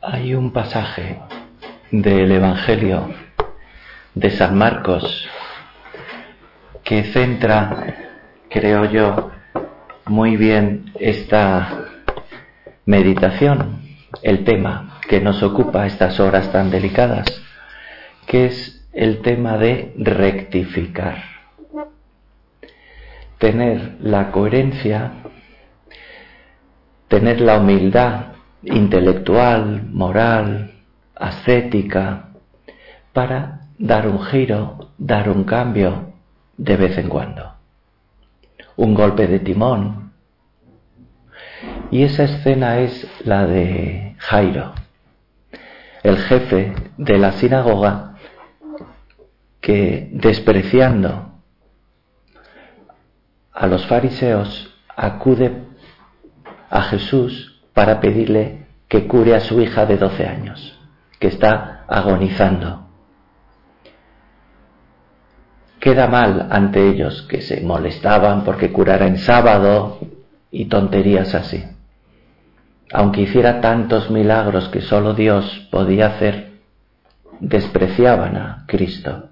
Hay un pasaje del Evangelio de San Marcos que centra, creo yo, muy bien esta meditación, el tema que nos ocupa estas horas tan delicadas, que es el tema de rectificar. Tener la coherencia, tener la humildad intelectual, moral, ascética, para dar un giro, dar un cambio de vez en cuando. Un golpe de timón. Y esa escena es la de Jairo, el jefe de la sinagoga que despreciando a los fariseos acude a Jesús para pedirle que cure a su hija de 12 años, que está agonizando. Queda mal ante ellos que se molestaban porque curara en sábado y tonterías así. Aunque hiciera tantos milagros que solo Dios podía hacer, despreciaban a Cristo.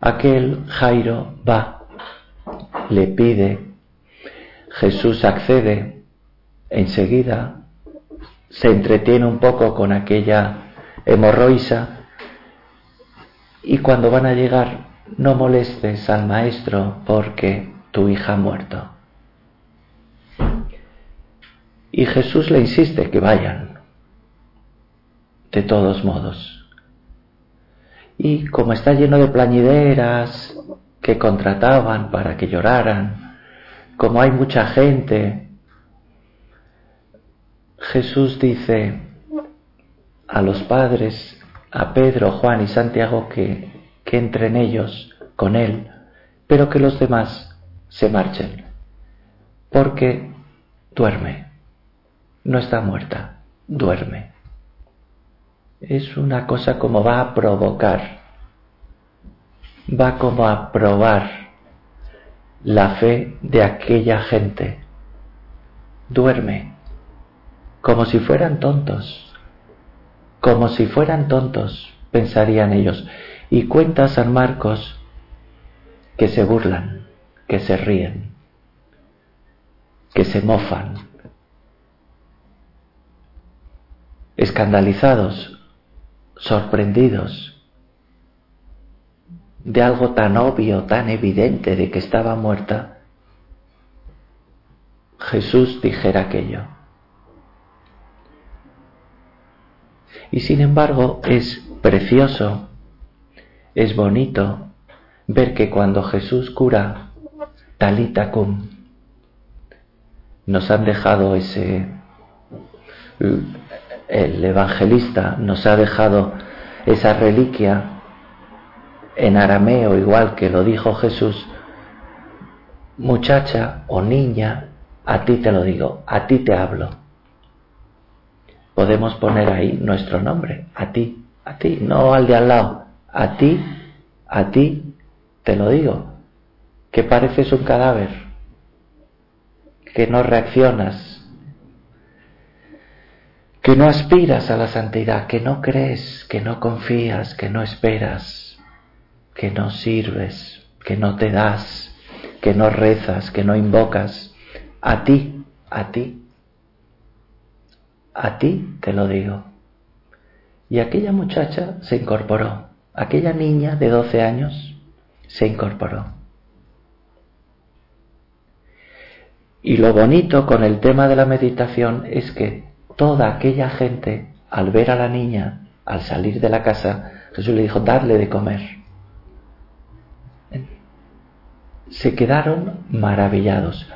Aquel Jairo va, le pide, Jesús accede, enseguida se entretiene un poco con aquella hemorroisa y cuando van a llegar no molestes al maestro porque tu hija ha muerto. Y Jesús le insiste que vayan, de todos modos. Y como está lleno de plañideras que contrataban para que lloraran, como hay mucha gente, Jesús dice a los padres, a Pedro, Juan y Santiago, que, que entren ellos con él, pero que los demás se marchen, porque duerme, no está muerta, duerme. Es una cosa como va a provocar, va como a probar la fe de aquella gente. Duerme, como si fueran tontos, como si fueran tontos, pensarían ellos. Y cuenta San Marcos que se burlan, que se ríen, que se mofan, escandalizados, sorprendidos de algo tan obvio, tan evidente de que estaba muerta, Jesús dijera aquello. Y sin embargo es precioso, es bonito ver que cuando Jesús cura talita cum, nos han dejado ese, el evangelista nos ha dejado esa reliquia en arameo, igual que lo dijo Jesús, muchacha o niña, a ti te lo digo, a ti te hablo podemos poner ahí nuestro nombre, a ti, a ti, no al de al lado, a ti, a ti, te lo digo, que pareces un cadáver, que no reaccionas, que no aspiras a la santidad, que no crees, que no confías, que no esperas, que no sirves, que no te das, que no rezas, que no invocas, a ti, a ti, a ti te lo digo. Y aquella muchacha se incorporó, aquella niña de 12 años se incorporó. Y lo bonito con el tema de la meditación es que toda aquella gente, al ver a la niña, al salir de la casa, Jesús le dijo, darle de comer. Se quedaron maravillados.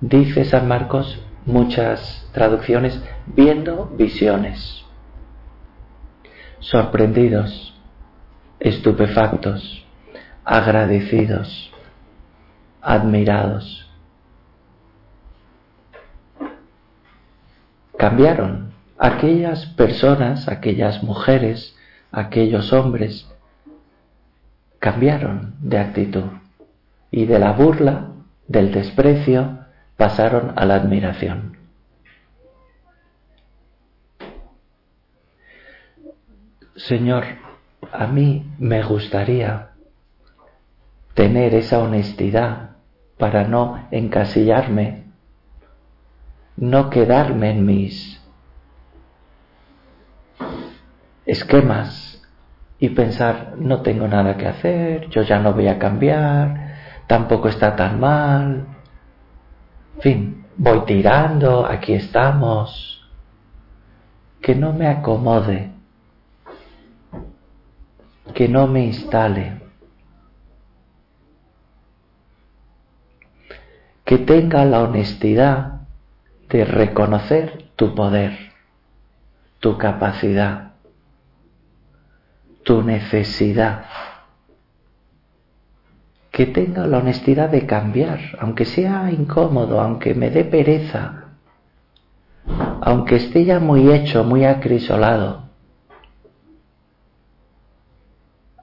Dice San Marcos, muchas traducciones, viendo visiones, sorprendidos, estupefactos, agradecidos, admirados. Cambiaron aquellas personas, aquellas mujeres, aquellos hombres, cambiaron de actitud y de la burla, del desprecio, pasaron a la admiración. Señor, a mí me gustaría tener esa honestidad para no encasillarme, no quedarme en mis esquemas y pensar, no tengo nada que hacer, yo ya no voy a cambiar, tampoco está tan mal, en fin, voy tirando, aquí estamos, que no me acomode, que no me instale, que tenga la honestidad de reconocer tu poder, tu capacidad, tu necesidad que tenga la honestidad de cambiar, aunque sea incómodo, aunque me dé pereza, aunque esté ya muy hecho, muy acrisolado.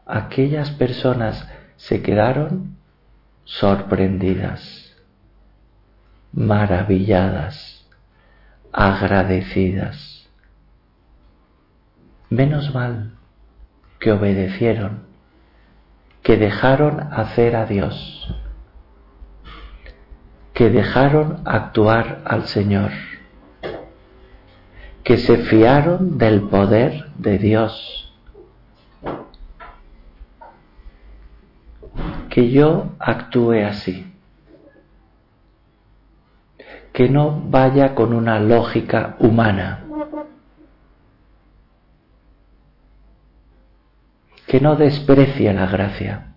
Aquellas personas se quedaron sorprendidas, maravilladas, agradecidas. Menos mal que obedecieron que dejaron hacer a Dios, que dejaron actuar al Señor, que se fiaron del poder de Dios. Que yo actúe así, que no vaya con una lógica humana que no desprecie la gracia,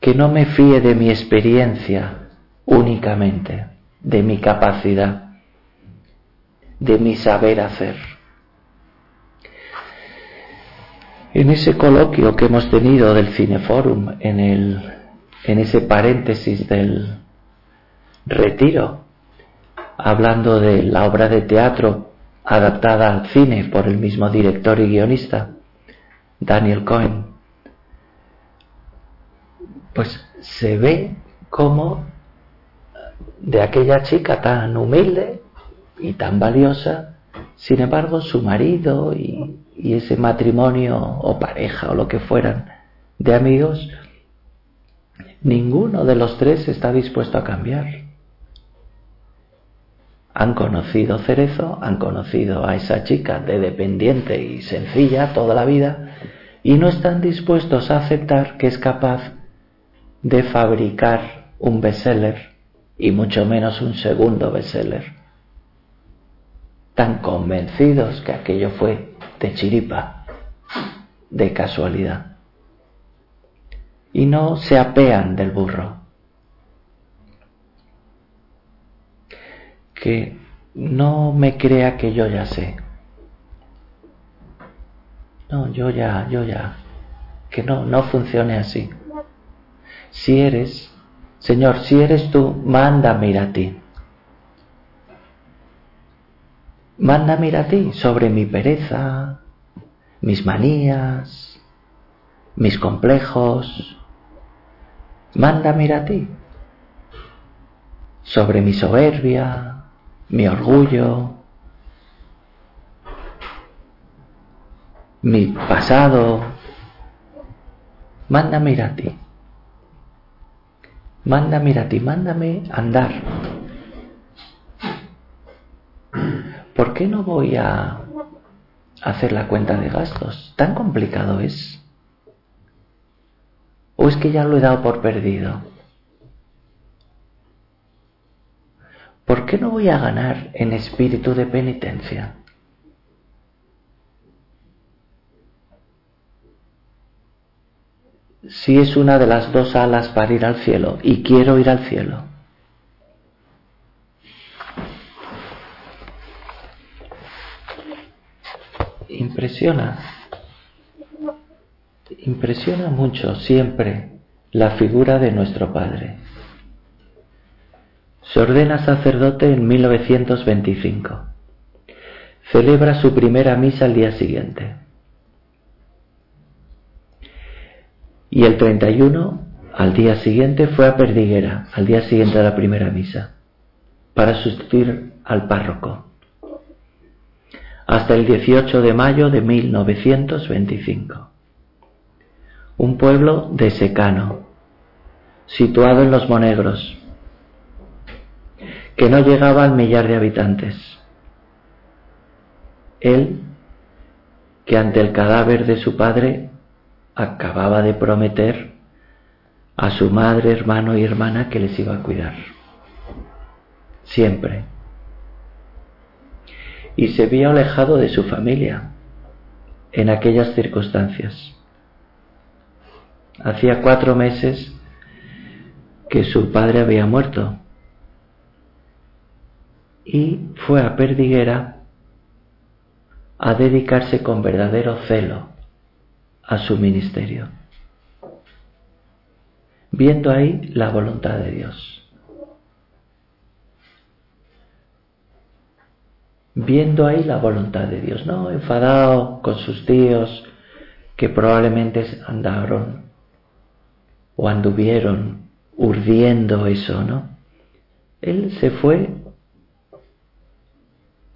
que no me fíe de mi experiencia únicamente, de mi capacidad, de mi saber hacer. En ese coloquio que hemos tenido del Cineforum, en, el, en ese paréntesis del retiro, hablando de la obra de teatro adaptada al cine por el mismo director y guionista, Daniel Cohen, pues se ve como de aquella chica tan humilde y tan valiosa, sin embargo su marido y, y ese matrimonio o pareja o lo que fueran de amigos, ninguno de los tres está dispuesto a cambiar han conocido Cerezo, han conocido a esa chica de dependiente y sencilla toda la vida y no están dispuestos a aceptar que es capaz de fabricar un bestseller y mucho menos un segundo bestseller. Tan convencidos que aquello fue de chiripa, de casualidad. Y no se apean del burro. Que no me crea que yo ya sé. No, yo ya, yo ya. Que no, no funcione así. Si eres, Señor, si eres tú, mándame a ti. Mándame a ti sobre mi pereza, mis manías, mis complejos. Mándame a ti sobre mi soberbia, mi orgullo, mi pasado. Mándame ir a ti. Mándame ir a ti, mándame andar. ¿Por qué no voy a hacer la cuenta de gastos? ¿Tan complicado es? ¿O es que ya lo he dado por perdido? ¿Por qué no voy a ganar en espíritu de penitencia? Si es una de las dos alas para ir al cielo y quiero ir al cielo. Impresiona, impresiona mucho siempre la figura de nuestro Padre. Se ordena sacerdote en 1925. Celebra su primera misa al día siguiente. Y el 31, al día siguiente, fue a Perdiguera, al día siguiente de la primera misa, para sustituir al párroco. hasta el 18 de mayo de 1925. Un pueblo de secano, situado en los Monegros, que no llegaba al millar de habitantes. Él, que ante el cadáver de su padre acababa de prometer a su madre, hermano y hermana que les iba a cuidar. Siempre. Y se vio alejado de su familia en aquellas circunstancias. Hacía cuatro meses que su padre había muerto y fue a Perdiguera a dedicarse con verdadero celo a su ministerio, viendo ahí la voluntad de Dios, viendo ahí la voluntad de Dios, no enfadado con sus tíos que probablemente andaron o anduvieron urdiendo eso, ¿no? Él se fue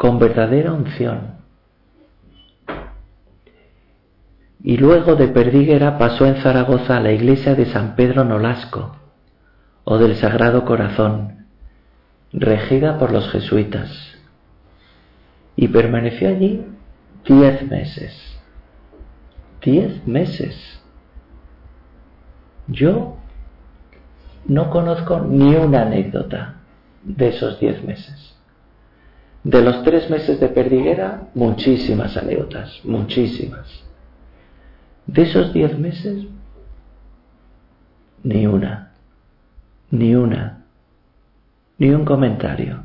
con verdadera unción. Y luego de Perdíguera pasó en Zaragoza a la iglesia de San Pedro Nolasco o del Sagrado Corazón, regida por los jesuitas, y permaneció allí diez meses. Diez meses. Yo no conozco ni una anécdota de esos diez meses. De los tres meses de perdiguera, muchísimas anécdotas, muchísimas. De esos diez meses, ni una, ni una, ni un comentario.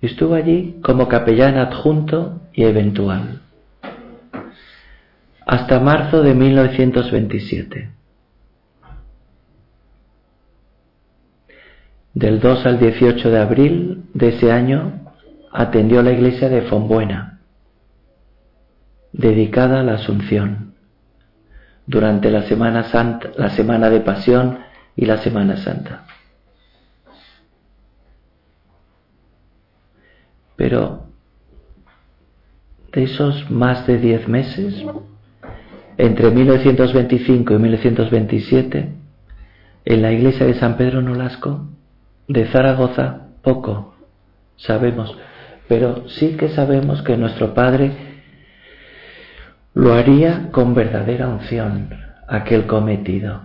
Estuvo allí como capellán adjunto y eventual, hasta marzo de 1927. Del 2 al 18 de abril de ese año atendió la iglesia de Fonbuena, dedicada a la Asunción, durante la Semana Santa, la Semana de Pasión y la Semana Santa. Pero de esos más de diez meses, entre 1925 y 1927, en la iglesia de San Pedro Nolasco, de Zaragoza poco sabemos, pero sí que sabemos que nuestro Padre lo haría con verdadera unción, aquel cometido,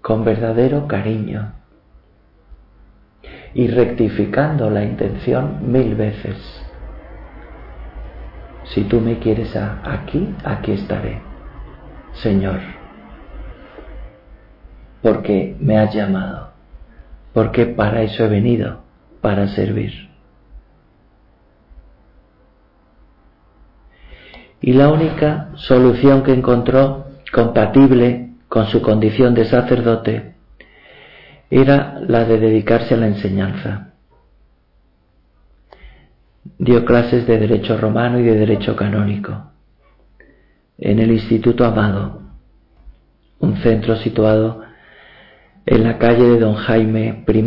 con verdadero cariño y rectificando la intención mil veces. Si tú me quieres aquí, aquí estaré, Señor, porque me has llamado porque para eso he venido, para servir. Y la única solución que encontró compatible con su condición de sacerdote era la de dedicarse a la enseñanza. Dio clases de derecho romano y de derecho canónico en el Instituto Amado, un centro situado en la calle de Don Jaime I,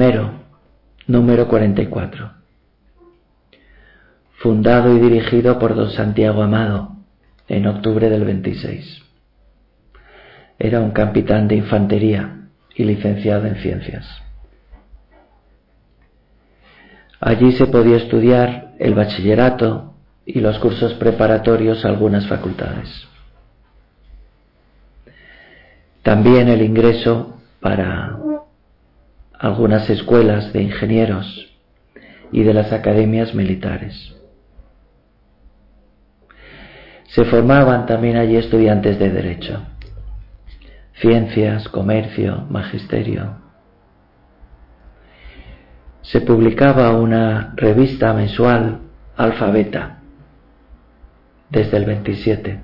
número 44. Fundado y dirigido por Don Santiago Amado en octubre del 26. Era un capitán de infantería y licenciado en ciencias. Allí se podía estudiar el bachillerato y los cursos preparatorios a algunas facultades. También el ingreso para algunas escuelas de ingenieros y de las academias militares. Se formaban también allí estudiantes de derecho, ciencias, comercio, magisterio. Se publicaba una revista mensual alfabeta desde el 27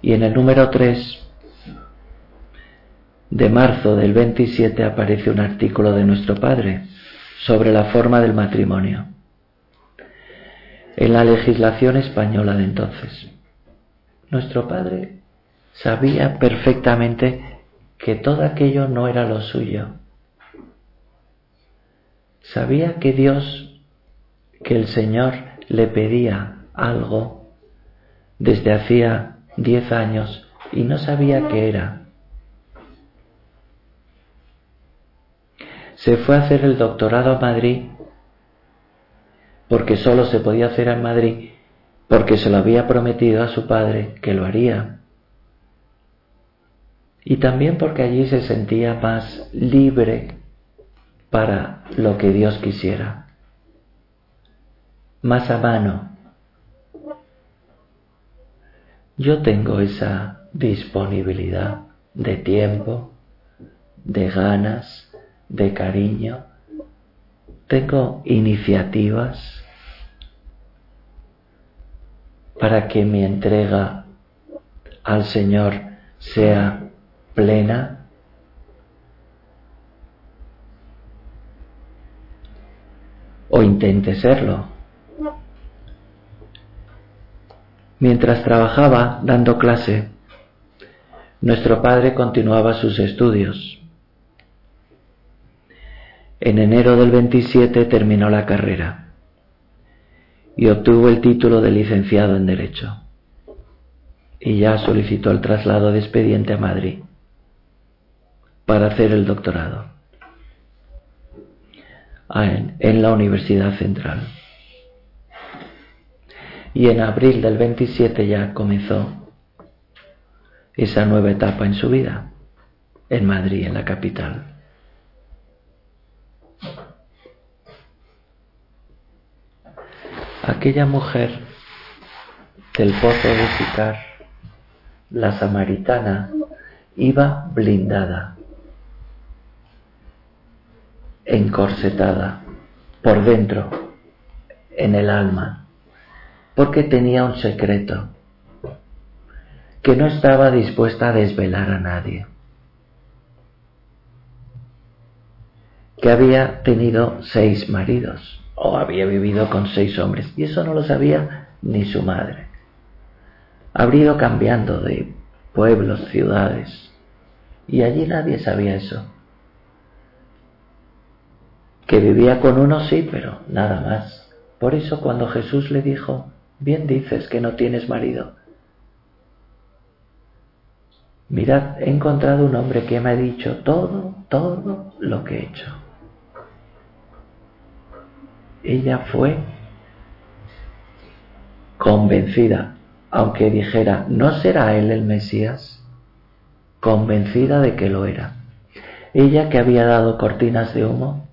y en el número 3 de marzo del 27 aparece un artículo de nuestro Padre sobre la forma del matrimonio en la legislación española de entonces. Nuestro Padre sabía perfectamente que todo aquello no era lo suyo. Sabía que Dios que el Señor le pedía algo desde hacía diez años y no sabía qué era. Se fue a hacer el doctorado a Madrid porque solo se podía hacer en Madrid porque se lo había prometido a su padre que lo haría. Y también porque allí se sentía más libre para lo que Dios quisiera, más a mano. Yo tengo esa disponibilidad de tiempo, de ganas, de cariño, tengo iniciativas para que mi entrega al Señor sea plena? O intente serlo. Mientras trabajaba dando clase, nuestro padre continuaba sus estudios. En enero del 27 terminó la carrera y obtuvo el título de licenciado en Derecho. Y ya solicitó el traslado de expediente a Madrid para hacer el doctorado en, la Universidad Central. Y en abril del 27 ya comenzó esa nueva etapa en su vida, en Madrid, en la capital. Aquella mujer del pozo de Sicar, la samaritana, iba blindada, encorsetada por dentro, en el alma, porque tenía un secreto que no estaba dispuesta a desvelar a nadie, que había tenido seis maridos o había vivido con seis hombres, y eso no lo sabía ni su madre. Habría ido cambiando de pueblos, ciudades, y allí nadie sabía eso. Que vivía con uno sí, pero nada más. Por eso cuando Jesús le dijo, bien dices que no tienes marido, mirad, he encontrado un hombre que me ha dicho todo, todo lo que he hecho ella fue convencida, aunque dijera, ¿no será él el Mesías? Convencida de que lo era. Ella que había dado cortinas de humo,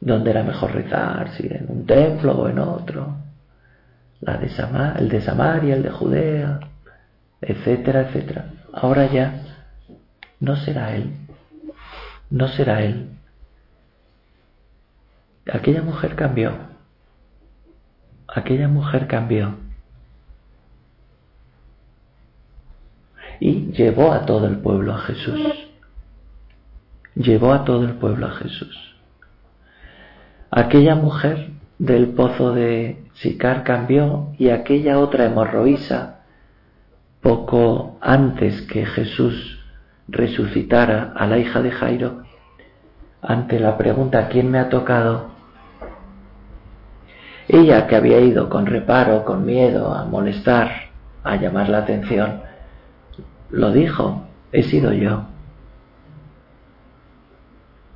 donde era mejor rezar, si en un templo o en otro, la de el de Samaria, el de Judea, etcétera, etcétera. Ahora ya no será él, no será él, Aquella mujer cambió. Aquella mujer cambió. Y llevó a todo el pueblo a Jesús. Llevó a todo el pueblo a Jesús. Aquella mujer del pozo de Sicar cambió y aquella otra hemorroísa, poco antes que Jesús resucitara a la hija de Jairo, ante la pregunta ¿quién me ha tocado? Ella que había ido con reparo, con miedo, a molestar, a llamar la atención, lo dijo, he sido yo.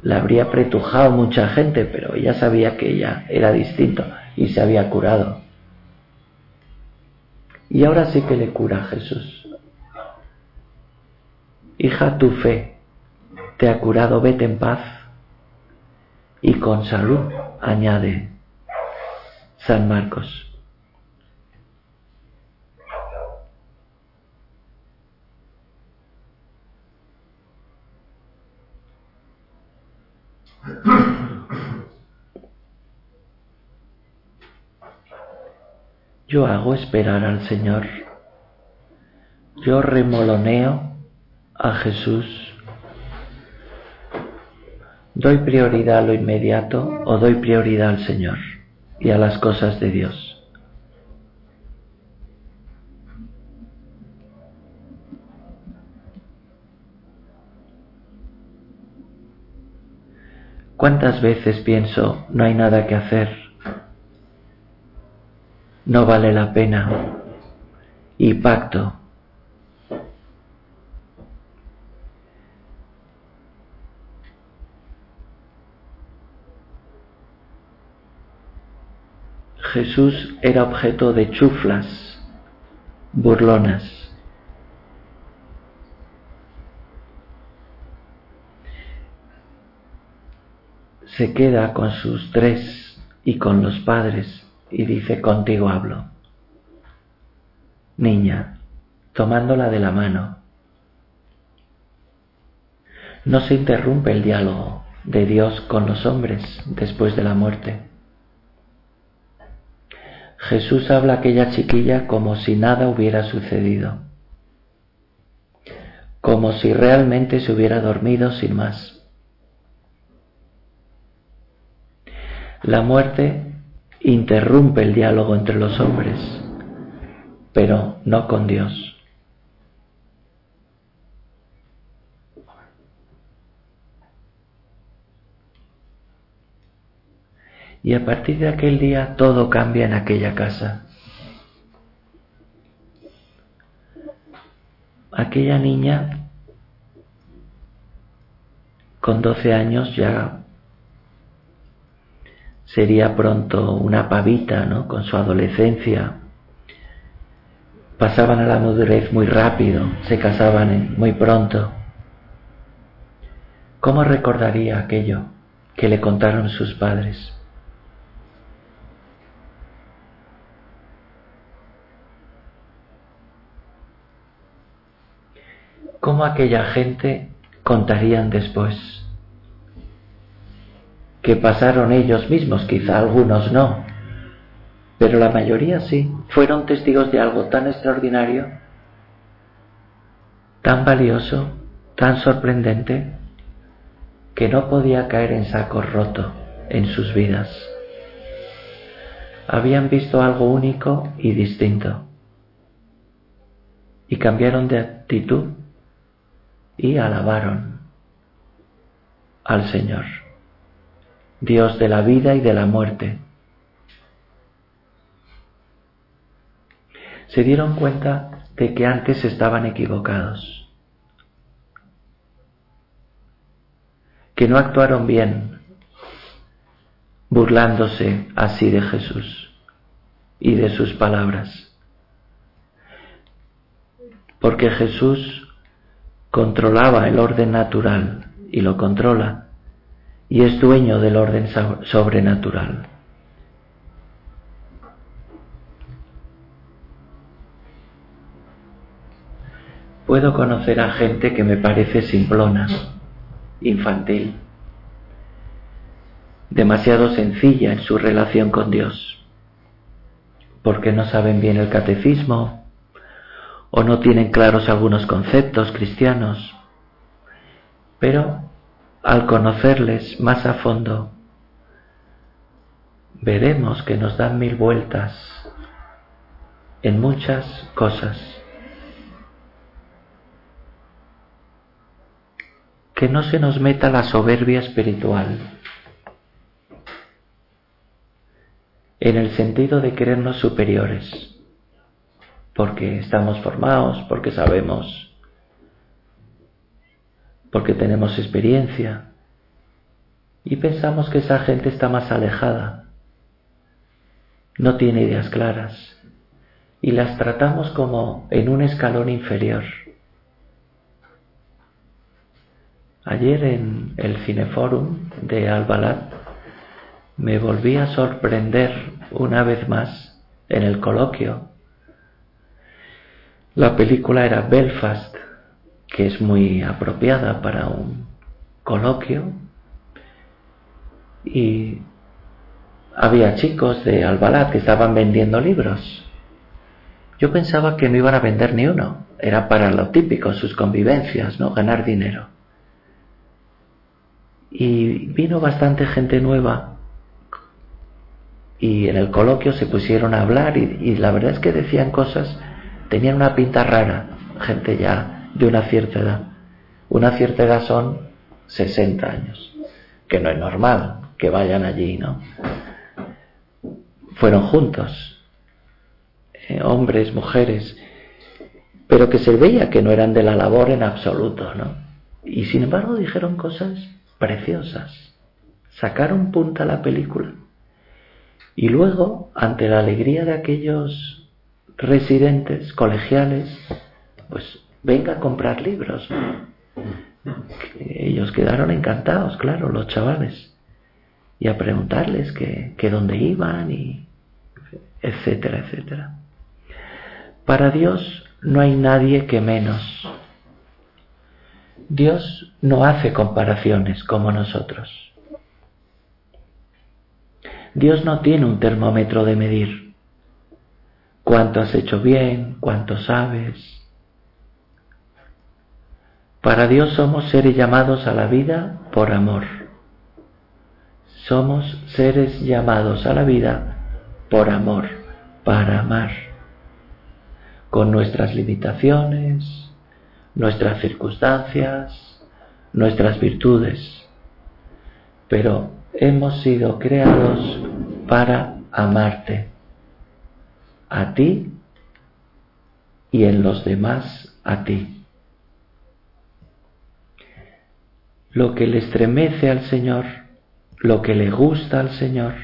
La habría pretujado mucha gente, pero ella sabía que ella era distinto y se había curado. Y ahora sí que le cura a Jesús. Hija, tu fe te ha curado, vete en paz. Y con salud, añade, San Marcos. Yo hago esperar al Señor. Yo remoloneo a Jesús. ¿Doy prioridad a lo inmediato o doy prioridad al Señor? y a las cosas de Dios. ¿Cuántas veces pienso, no hay nada que hacer? No vale la pena. Y pacto Jesús era objeto de chuflas, burlonas. Se queda con sus tres y con los padres y dice, contigo hablo. Niña, tomándola de la mano. No se interrumpe el diálogo de Dios con los hombres después de la muerte. Jesús habla a aquella chiquilla como si nada hubiera sucedido, como si realmente se hubiera dormido sin más. La muerte interrumpe el diálogo entre los hombres, pero no con Dios. Y a partir de aquel día todo cambia en aquella casa. Aquella niña con 12 años ya sería pronto una pavita, ¿no? Con su adolescencia. Pasaban a la madurez muy rápido, se casaban muy pronto. ¿Cómo recordaría aquello que le contaron sus padres? ¿Cómo aquella gente contarían después? que pasaron ellos mismos, quizá algunos no, pero la mayoría sí, fueron testigos de algo tan extraordinario, tan valioso, tan sorprendente, que no podía caer en saco roto en sus vidas. Habían visto algo único y distinto y cambiaron de actitud y alabaron al Señor. Dios de la vida y de la muerte. Se dieron cuenta de que antes estaban equivocados, que no actuaron bien burlándose así de Jesús y de sus palabras, porque Jesús controlaba el orden natural y lo controla y es dueño del orden sobrenatural. Puedo conocer a gente que me parece simplona, infantil, demasiado sencilla en su relación con Dios, porque no saben bien el catecismo o no tienen claros algunos conceptos cristianos, pero al conocerles más a fondo, veremos que nos dan mil vueltas en muchas cosas. Que no se nos meta la soberbia espiritual, en el sentido de creernos superiores, porque estamos formados, porque sabemos porque tenemos experiencia y pensamos que esa gente está más alejada, no tiene ideas claras y las tratamos como en un escalón inferior. Ayer en el Cineforum de Albalat me volví a sorprender una vez más en el coloquio. La película era Belfast que es muy apropiada para un coloquio y había chicos de Albalat que estaban vendiendo libros. Yo pensaba que no iban a vender ni uno, era para lo típico, sus convivencias, ¿no? Ganar dinero. Y vino bastante gente nueva y en el coloquio se pusieron a hablar y, y la verdad es que decían cosas, tenían una pinta rara, gente ya de una cierta edad. Una cierta edad son 60 años, que no es normal que vayan allí, ¿no? Fueron juntos eh, hombres, mujeres, pero que se veía que no eran de la labor en absoluto, ¿no? Y sin embargo dijeron cosas preciosas, sacaron punta a la película. Y luego, ante la alegría de aquellos residentes, colegiales, pues venga a comprar libros. Ellos quedaron encantados, claro, los chavales, y a preguntarles que, que dónde iban y etcétera, etcétera. Para Dios no hay nadie que menos. Dios no hace comparaciones como nosotros. Dios no tiene un termómetro de medir. ¿Cuánto has hecho bien? ¿Cuánto sabes? Para Dios somos seres llamados a la vida por amor. Somos seres llamados a la vida por amor, para amar, con nuestras limitaciones, nuestras circunstancias, nuestras virtudes. Pero hemos sido creados para amarte, a ti y en los demás a ti. lo que le estremece al Señor, lo que le gusta al Señor,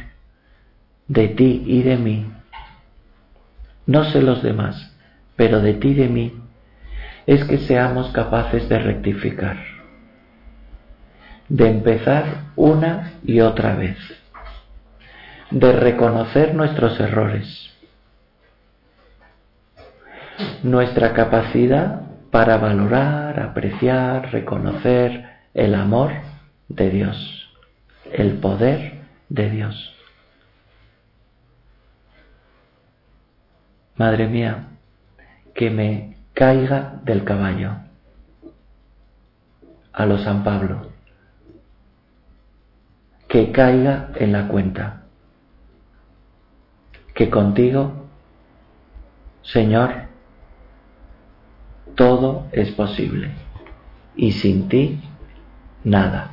de ti y de mí, no sé los demás, pero de ti y de mí, es que seamos capaces de rectificar, de empezar una y otra vez, de reconocer nuestros errores, nuestra capacidad para valorar, apreciar, reconocer, el amor de Dios, el poder de Dios. Madre mía, que me caiga del caballo a los San Pablo, que caiga en la cuenta, que contigo, Señor, todo es posible y sin ti nada.